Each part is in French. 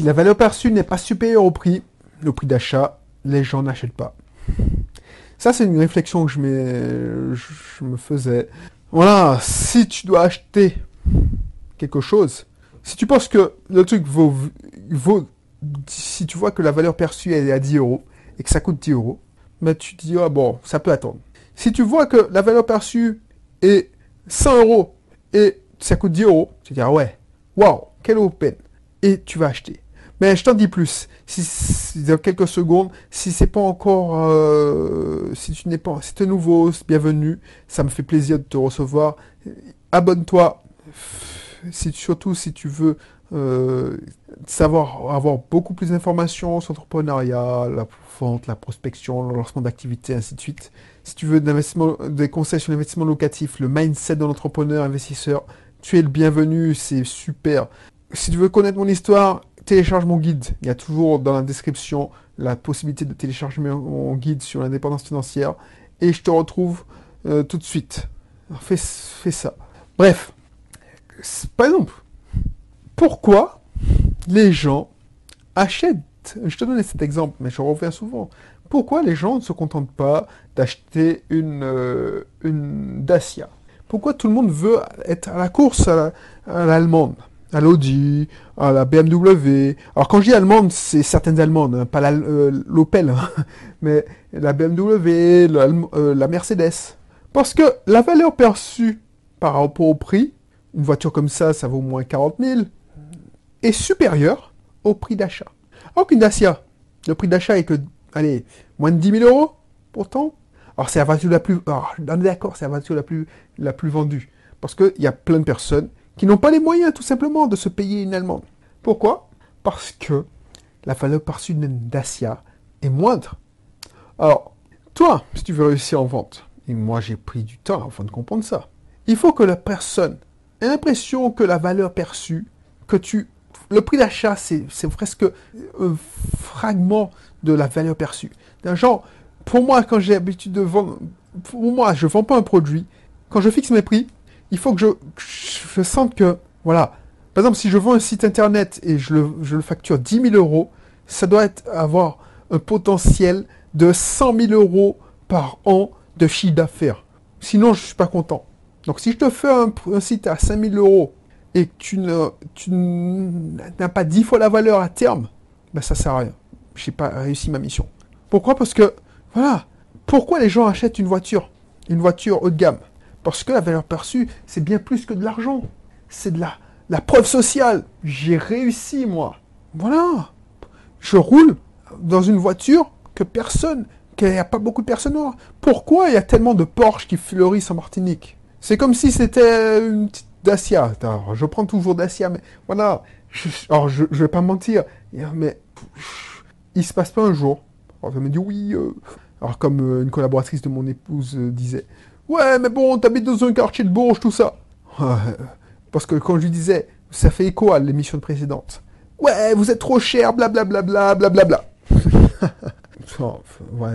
Si la valeur perçue n'est pas supérieure au prix, le prix d'achat, les gens n'achètent pas. Ça, c'est une réflexion que je, je me faisais. Voilà, si tu dois acheter quelque chose, si tu penses que le truc vaut, vaut si tu vois que la valeur perçue est à 10 euros et que ça coûte 10 euros, ben tu te dis, ah bon, ça peut attendre. Si tu vois que la valeur perçue est 100 euros et ça coûte 10 euros, tu te dis, ah ouais, waouh, quelle open. Et tu vas acheter. Mais je t'en dis plus. Si, dans quelques secondes, si c'est pas encore, euh, si tu n'es pas, si es nouveau, bienvenue. Ça me fait plaisir de te recevoir. Abonne-toi. Surtout si tu veux euh, savoir avoir beaucoup plus d'informations sur l'entrepreneuriat, la vente, la prospection, le lancement d'activités, ainsi de suite. Si tu veux des conseils sur l'investissement locatif, le mindset de l'entrepreneur investisseur, tu es le bienvenu, c'est super. Si tu veux connaître mon histoire, télécharge mon guide. Il y a toujours dans la description la possibilité de télécharger mon guide sur l'indépendance financière. Et je te retrouve euh, tout de suite. fais, fais ça. Bref, par exemple, pourquoi les gens achètent Je te donnais cet exemple, mais je reviens souvent. Pourquoi les gens ne se contentent pas d'acheter une, euh, une Dacia? Pourquoi tout le monde veut être à la course à l'allemande? À l'Audi, à la BMW. Alors quand je dis allemande, c'est certaines allemandes, hein, pas euh, l'Opel, hein, mais la BMW, euh, la Mercedes. Parce que la valeur perçue par rapport au prix, une voiture comme ça, ça vaut au moins 40 000, est supérieure au prix d'achat. Alors qu'une Dacia, le prix d'achat est que, allez, moins de 10 000 euros, pourtant. Alors c'est la voiture la plus, on est d'accord, c'est la voiture la plus, la plus vendue. Parce qu'il y a plein de personnes qui n'ont pas les moyens tout simplement de se payer une allemande. Pourquoi? Parce que la valeur perçue d'une Dacia est moindre. Alors, toi, si tu veux réussir en vente, et moi j'ai pris du temps avant de comprendre ça, il faut que la personne ait l'impression que la valeur perçue, que tu le prix d'achat, c'est, presque un fragment de la valeur perçue. D'un genre, pour moi, quand j'ai l'habitude de vendre, pour moi, je ne vends pas un produit. Quand je fixe mes prix, il faut que je, sente que, voilà. Par exemple, si je vends un site internet et je le, facture 10 000 euros, ça doit avoir un potentiel de 100 000 euros par an de chiffre d'affaires. Sinon, je ne suis pas content. Donc, si je te fais un, site à 5 000 euros et que tu n'as pas dix fois la valeur à terme, ben ça sert à rien. J'ai pas réussi ma mission. Pourquoi? Parce que, voilà, pourquoi les gens achètent une voiture? Une voiture haut de gamme Parce que la valeur perçue, c'est bien plus que de l'argent. C'est de la, la preuve sociale. J'ai réussi, moi. Voilà. Je roule dans une voiture que personne, qu'il n'y a pas beaucoup de personnes Pourquoi il y a tellement de Porsche qui fleurissent en Martinique? C'est comme si c'était une petite Dacia. je prends toujours Dacia, mais voilà. Alors, je, vais pas mentir, mais il se passe pas un jour. Alors, me dit oui. Euh. alors, comme euh, une collaboratrice de mon épouse euh, disait, ouais, mais bon, t'habites dans un quartier de Bourges, tout ça. Parce que quand je lui disais, ça fait écho à l'émission précédente. Ouais, vous êtes trop cher, blablabla, blablabla. ouais,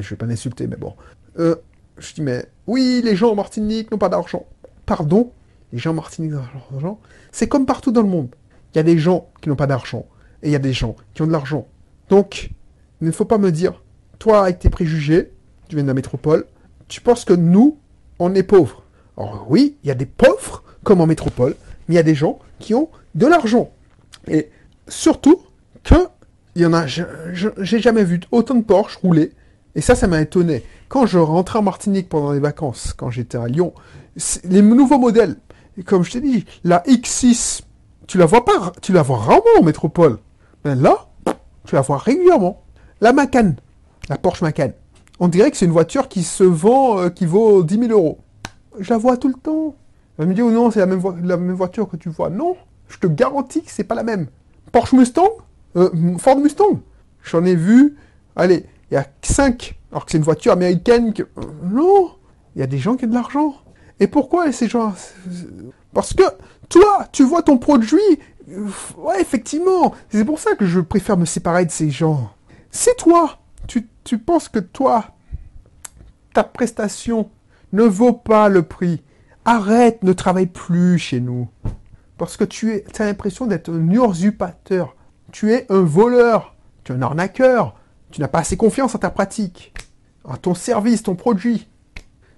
je vais pas l'insulter, mais bon. je dis, mais oui, les gens en Martinique n'ont pas d'argent. Pardon? Les gens martiniquais ont l'argent. C'est comme partout dans le monde. Il y a des gens qui n'ont pas d'argent et il y a des gens qui ont de l'argent. Donc, il ne faut pas me dire, toi avec tes préjugés, tu viens de la métropole, tu penses que nous, on est pauvres. Alors oui, il y a des pauvres comme en métropole, mais il y a des gens qui ont de l'argent. Et surtout que il y en a, j'ai jamais vu autant de Porsche rouler. Et ça, ça m'a étonné. Quand je rentrais en Martinique pendant les vacances, quand j'étais à Lyon, les nouveaux modèles, comme je t'ai dit, la X6, tu la vois pas, tu la vois rarement en métropole. Mais là, tu la vois régulièrement. La Macan, la Porsche Macan. On dirait que c'est une voiture qui se vend, euh, qui vaut 10 000 euros. Je la vois tout le temps. Elle me dit, oh non, c'est la même, voiture que tu vois. Non, je te garantis que c'est pas la même. Porsche Mustang euh, Ford Mustang J'en ai vu, allez, il y a 5. Alors que c'est une voiture américaine. Que... Euh, non, il y a des gens qui ont de l'argent. Et pourquoi ces gens Parce que toi, tu vois ton produit. Ouais, effectivement. C'est pour ça que je préfère me séparer de ces gens. C'est toi. Tu, penses que toi, ta prestation ne vaut pas le prix. Arrête, ne travaille plus chez nous. Parce que tu as l'impression d'être un usurpateur. Tu es un voleur. Tu es un arnaqueur. Tu n'as pas assez confiance en ta pratique, en ton service, ton produit.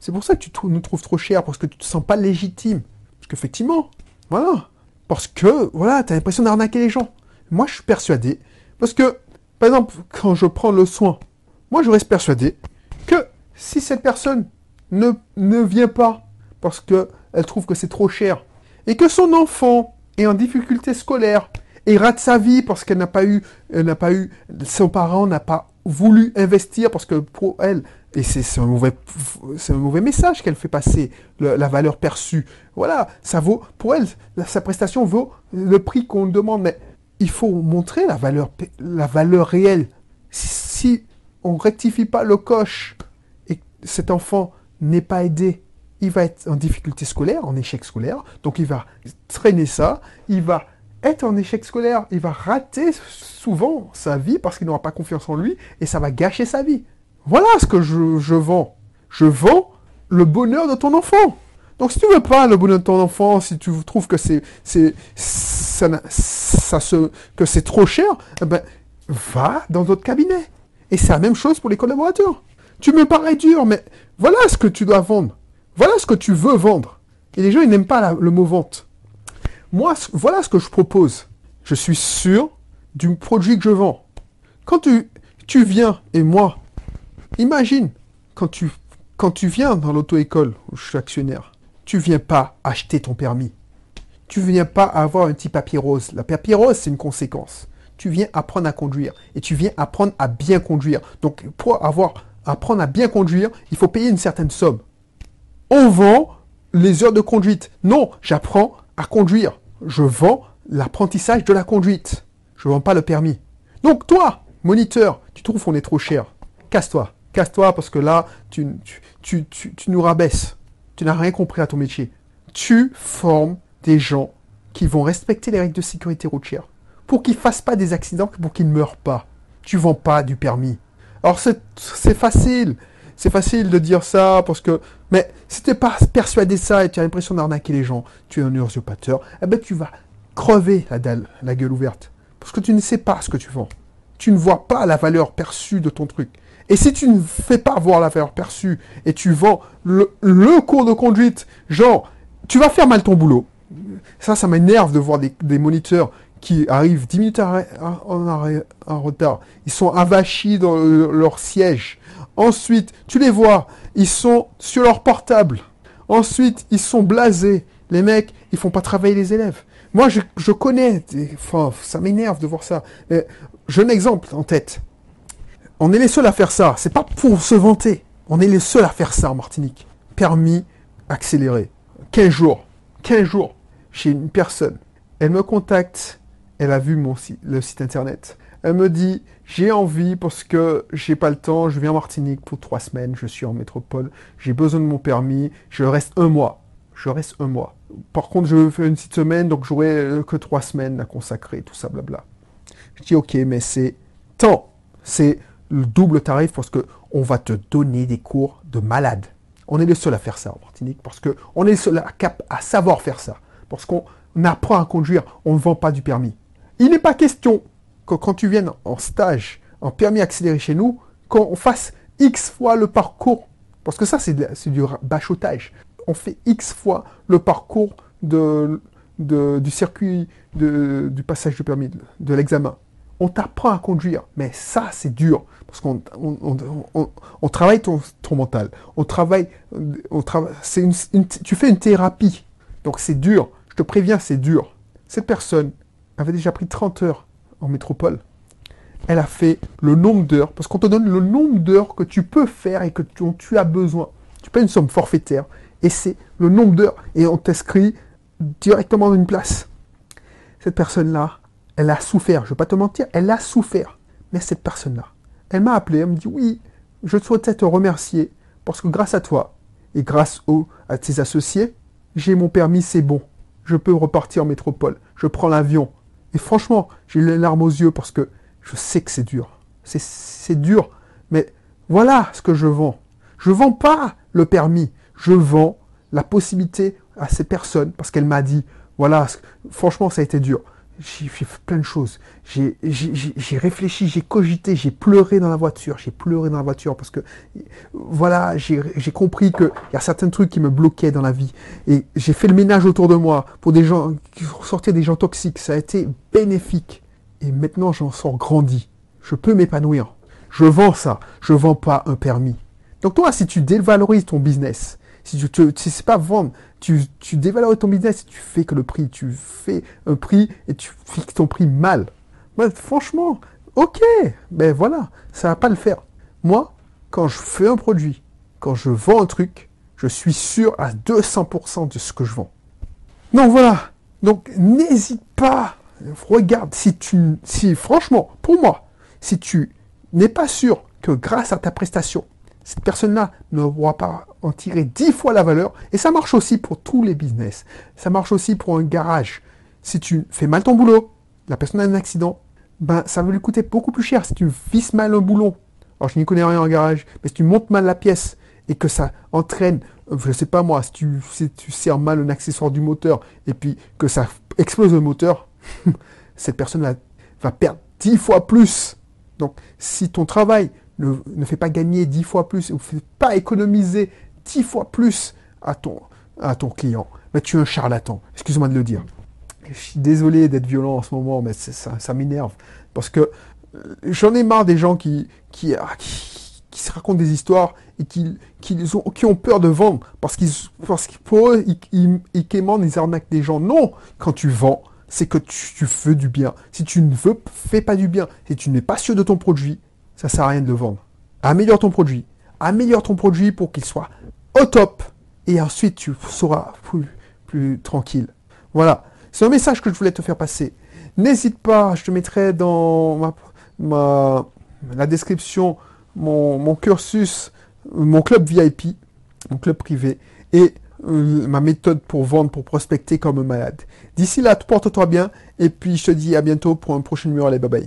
C'est pour ça que tu nous trouves trop cher, parce que tu te sens pas légitime. Parce qu'effectivement, voilà. Parce que, voilà, tu as l'impression d'arnaquer les gens. Moi, je suis persuadé. Parce que, par exemple, quand je prends le soin, moi, je reste persuadé que si cette personne ne, vient pas parce qu'elle trouve que c'est trop cher, et que son enfant est en difficulté scolaire, et rate sa vie parce qu'elle n'a pas eu, son parent n'a pas voulu investir parce que pour elle, et c'est un mauvais, c'est un mauvais message qu'elle fait passer, la valeur perçue. Voilà, ça vaut, pour elle, sa prestation vaut le prix qu'on demande, mais il faut montrer la valeur, la valeur réelle. Si, on ne rectifie pas le coche et cet enfant n'est pas aidé, il va être en difficulté scolaire, en échec scolaire, donc il va traîner ça, il va être en échec scolaire, il va rater souvent sa vie parce qu'il n'aura pas confiance en lui et ça va gâcher sa vie. Voilà ce que je, je vends. Je vends le bonheur de ton enfant. Donc si tu veux pas le bonheur de ton enfant, si tu trouves que c'est ça se, que c'est trop cher, eh ben va dans d'autres cabinets. Et c'est la même chose pour les collaborateurs. Tu me parais dur, mais voilà ce que tu dois vendre. Voilà ce que tu veux vendre. Et les gens, ils n'aiment pas le mot vente. Moi, voilà ce que je propose. Je suis sûr du produit que je vends. Quand tu, tu viens, et moi, imagine, quand tu, quand tu viens dans l'auto-école où je suis actionnaire, tu viens pas acheter ton permis. Tu viens pas avoir un petit papier rose. La papier rose, c'est une conséquence. Tu viens apprendre à conduire. Et tu viens apprendre à bien conduire. Donc, pour avoir, apprendre à bien conduire, il faut payer une certaine somme. On vend les heures de conduite. Non, j'apprends à conduire. Je vends l'apprentissage de la conduite. Je ne vends pas le permis. Donc toi, moniteur, tu trouves qu'on est trop cher. Casse-toi. Casse-toi parce que là, tu, tu, nous rabaisses. Tu n'as rien compris à ton métier. Tu formes des gens qui vont respecter les règles de sécurité routière pour qu'ils ne fassent pas des accidents, pour qu'ils ne meurent pas. Tu vends pas du permis. Alors c'est facile. C'est facile de dire ça parce que, mais si tu n'es pas persuadé ça et tu as l'impression d'arnaquer les gens, tu es un usurpateur, eh ben tu vas crever la dalle, la gueule ouverte. Parce que tu ne sais pas ce que tu vends. Tu ne vois pas la valeur perçue de ton truc. Et si tu ne fais pas voir la valeur perçue et tu vends le, cours de conduite, genre, tu vas faire mal ton boulot. Ça, ça m'énerve de voir des, moniteurs qui arrivent 10 minutes en, retard. Ils sont avachis dans leur siège. Ensuite, tu les vois, ils sont sur leur portable. Ensuite, ils sont blasés. Les mecs, ils font pas travailler les élèves. Moi, je, connais, ça m'énerve de voir ça. Mais j'ai un exemple en tête. On est les seuls à faire ça. C'est pas pour se vanter. On est les seuls à faire ça en Martinique. Permis accéléré. 15 jours. 15 jours. J'ai une personne. Elle me contacte. Elle a vu mon le site internet. Elle me dit, j'ai envie parce que j'ai pas le temps, je viens en Martinique pour trois semaines, je suis en métropole, j'ai besoin de mon permis, je reste un mois. Je reste un mois. Par contre, je veux faire une petite semaine, donc j'aurai euh, que trois semaines à consacrer, tout ça, blabla. Je dis, ok, mais c'est temps. C'est le double tarif parce que on va te donner des cours de malade. On est les seuls à faire ça en Martinique parce que on est les seuls à, cap à savoir faire ça. Parce qu'on apprend à conduire, on ne vend pas du permis. Il n'est pas question quand tu viennes en stage, en permis accéléré chez nous, qu'on fasse X fois le parcours, parce que ça c'est du bachotage, on fait X fois le parcours du circuit du passage du permis, de, l'examen. On t'apprend à conduire, mais ça c'est dur, parce qu'on on, travaille ton, mental, travaille tu fais une thérapie, donc c'est dur, je te préviens, c'est dur. Cette personne avait déjà pris 30 heures en métropole, elle a fait le nombre d'heures, parce qu'on te donne le nombre d'heures que tu peux faire et que tu, dont tu as besoin. Tu payes une somme forfaitaire, et c'est le nombre d'heures, et on t'inscrit directement dans une place. Cette personne-là, elle a souffert, je ne vais pas te mentir, elle a souffert. Mais cette personne-là, elle m'a appelé, elle me dit, oui, je souhaitais te remercier, parce que grâce à toi, et grâce aux, à tes associés, j'ai mon permis, c'est bon. Je peux repartir en métropole. Je prends l'avion. Et franchement, j'ai les larmes aux yeux parce que je sais que c'est dur. C'est dur. Mais voilà ce que je vends. Je ne vends pas le permis. Je vends la possibilité à ces personnes parce qu'elle m'a dit, voilà, franchement, ça a été dur. J'ai fait plein de choses. J'ai réfléchi, j'ai cogité, j'ai pleuré dans la voiture, j'ai pleuré dans la voiture parce que voilà, j'ai compris qu'il y a certains trucs qui me bloquaient dans la vie. Et j'ai fait le ménage autour de moi pour des gens qui sortaient des gens toxiques. Ça a été bénéfique. Et maintenant, j'en sors grandi. Je peux m'épanouir. Je vends ça. Je vends pas un permis. Donc toi, si tu dévalorises ton business, si tu si c'est pas vendre, tu, tu dévalorises ton business, tu fais que le prix, tu fais un prix et tu fixes ton prix mal. franchement, ok, ben voilà, ça va pas le faire. Moi, quand je fais un produit, quand je vends un truc, je suis sûr à 200% de ce que je vends. Donc voilà. Donc n'hésite pas. Regarde si tu, si franchement, pour moi, si tu n'es pas sûr que grâce à ta prestation, cette personne-là ne pourra pas en tirer dix fois la valeur. Et ça marche aussi pour tous les business. Ça marche aussi pour un garage. Si tu fais mal ton boulot, la personne a un accident, ben ça va lui coûter beaucoup plus cher. Si tu visses mal un boulon, alors je n'y connais rien en garage, mais si tu montes mal la pièce et que ça entraîne, je ne sais pas moi, si tu, si tu serres mal un accessoire du moteur et puis que ça explose le moteur, cette personne-là va perdre dix fois plus. Donc si ton travail ne, fait pas gagner dix fois plus, ou ne fait pas économiser dix fois plus à ton, à ton client, mais tu es un charlatan. Excuse-moi de le dire. Je suis désolé d'être violent en ce moment, mais ça, ça m'énerve. Parce que euh, j'en ai marre des gens ah, qui, se racontent des histoires et qui, qui, ont, qui ont peur de vendre parce qu'ils, parce pour eux, ils, ils, arnaquent des gens. Non, quand tu vends, c'est que tu, tu, veux du bien. Si tu ne veux, fais pas du bien, si tu n'es pas sûr de ton produit, ça sert à rien de le vendre. Améliore ton produit. Améliore ton produit pour qu'il soit top. Et ensuite, tu seras plus, tranquille. Voilà. C'est un message que je voulais te faire passer. N'hésite pas, je te mettrai dans ma, la description mon, cursus, mon club VIP, mon club privé, et euh, ma méthode pour vendre, pour prospecter comme un malade. D'ici là, porte-toi bien, et puis je te dis à bientôt pour un prochain numéro. Allez, bye.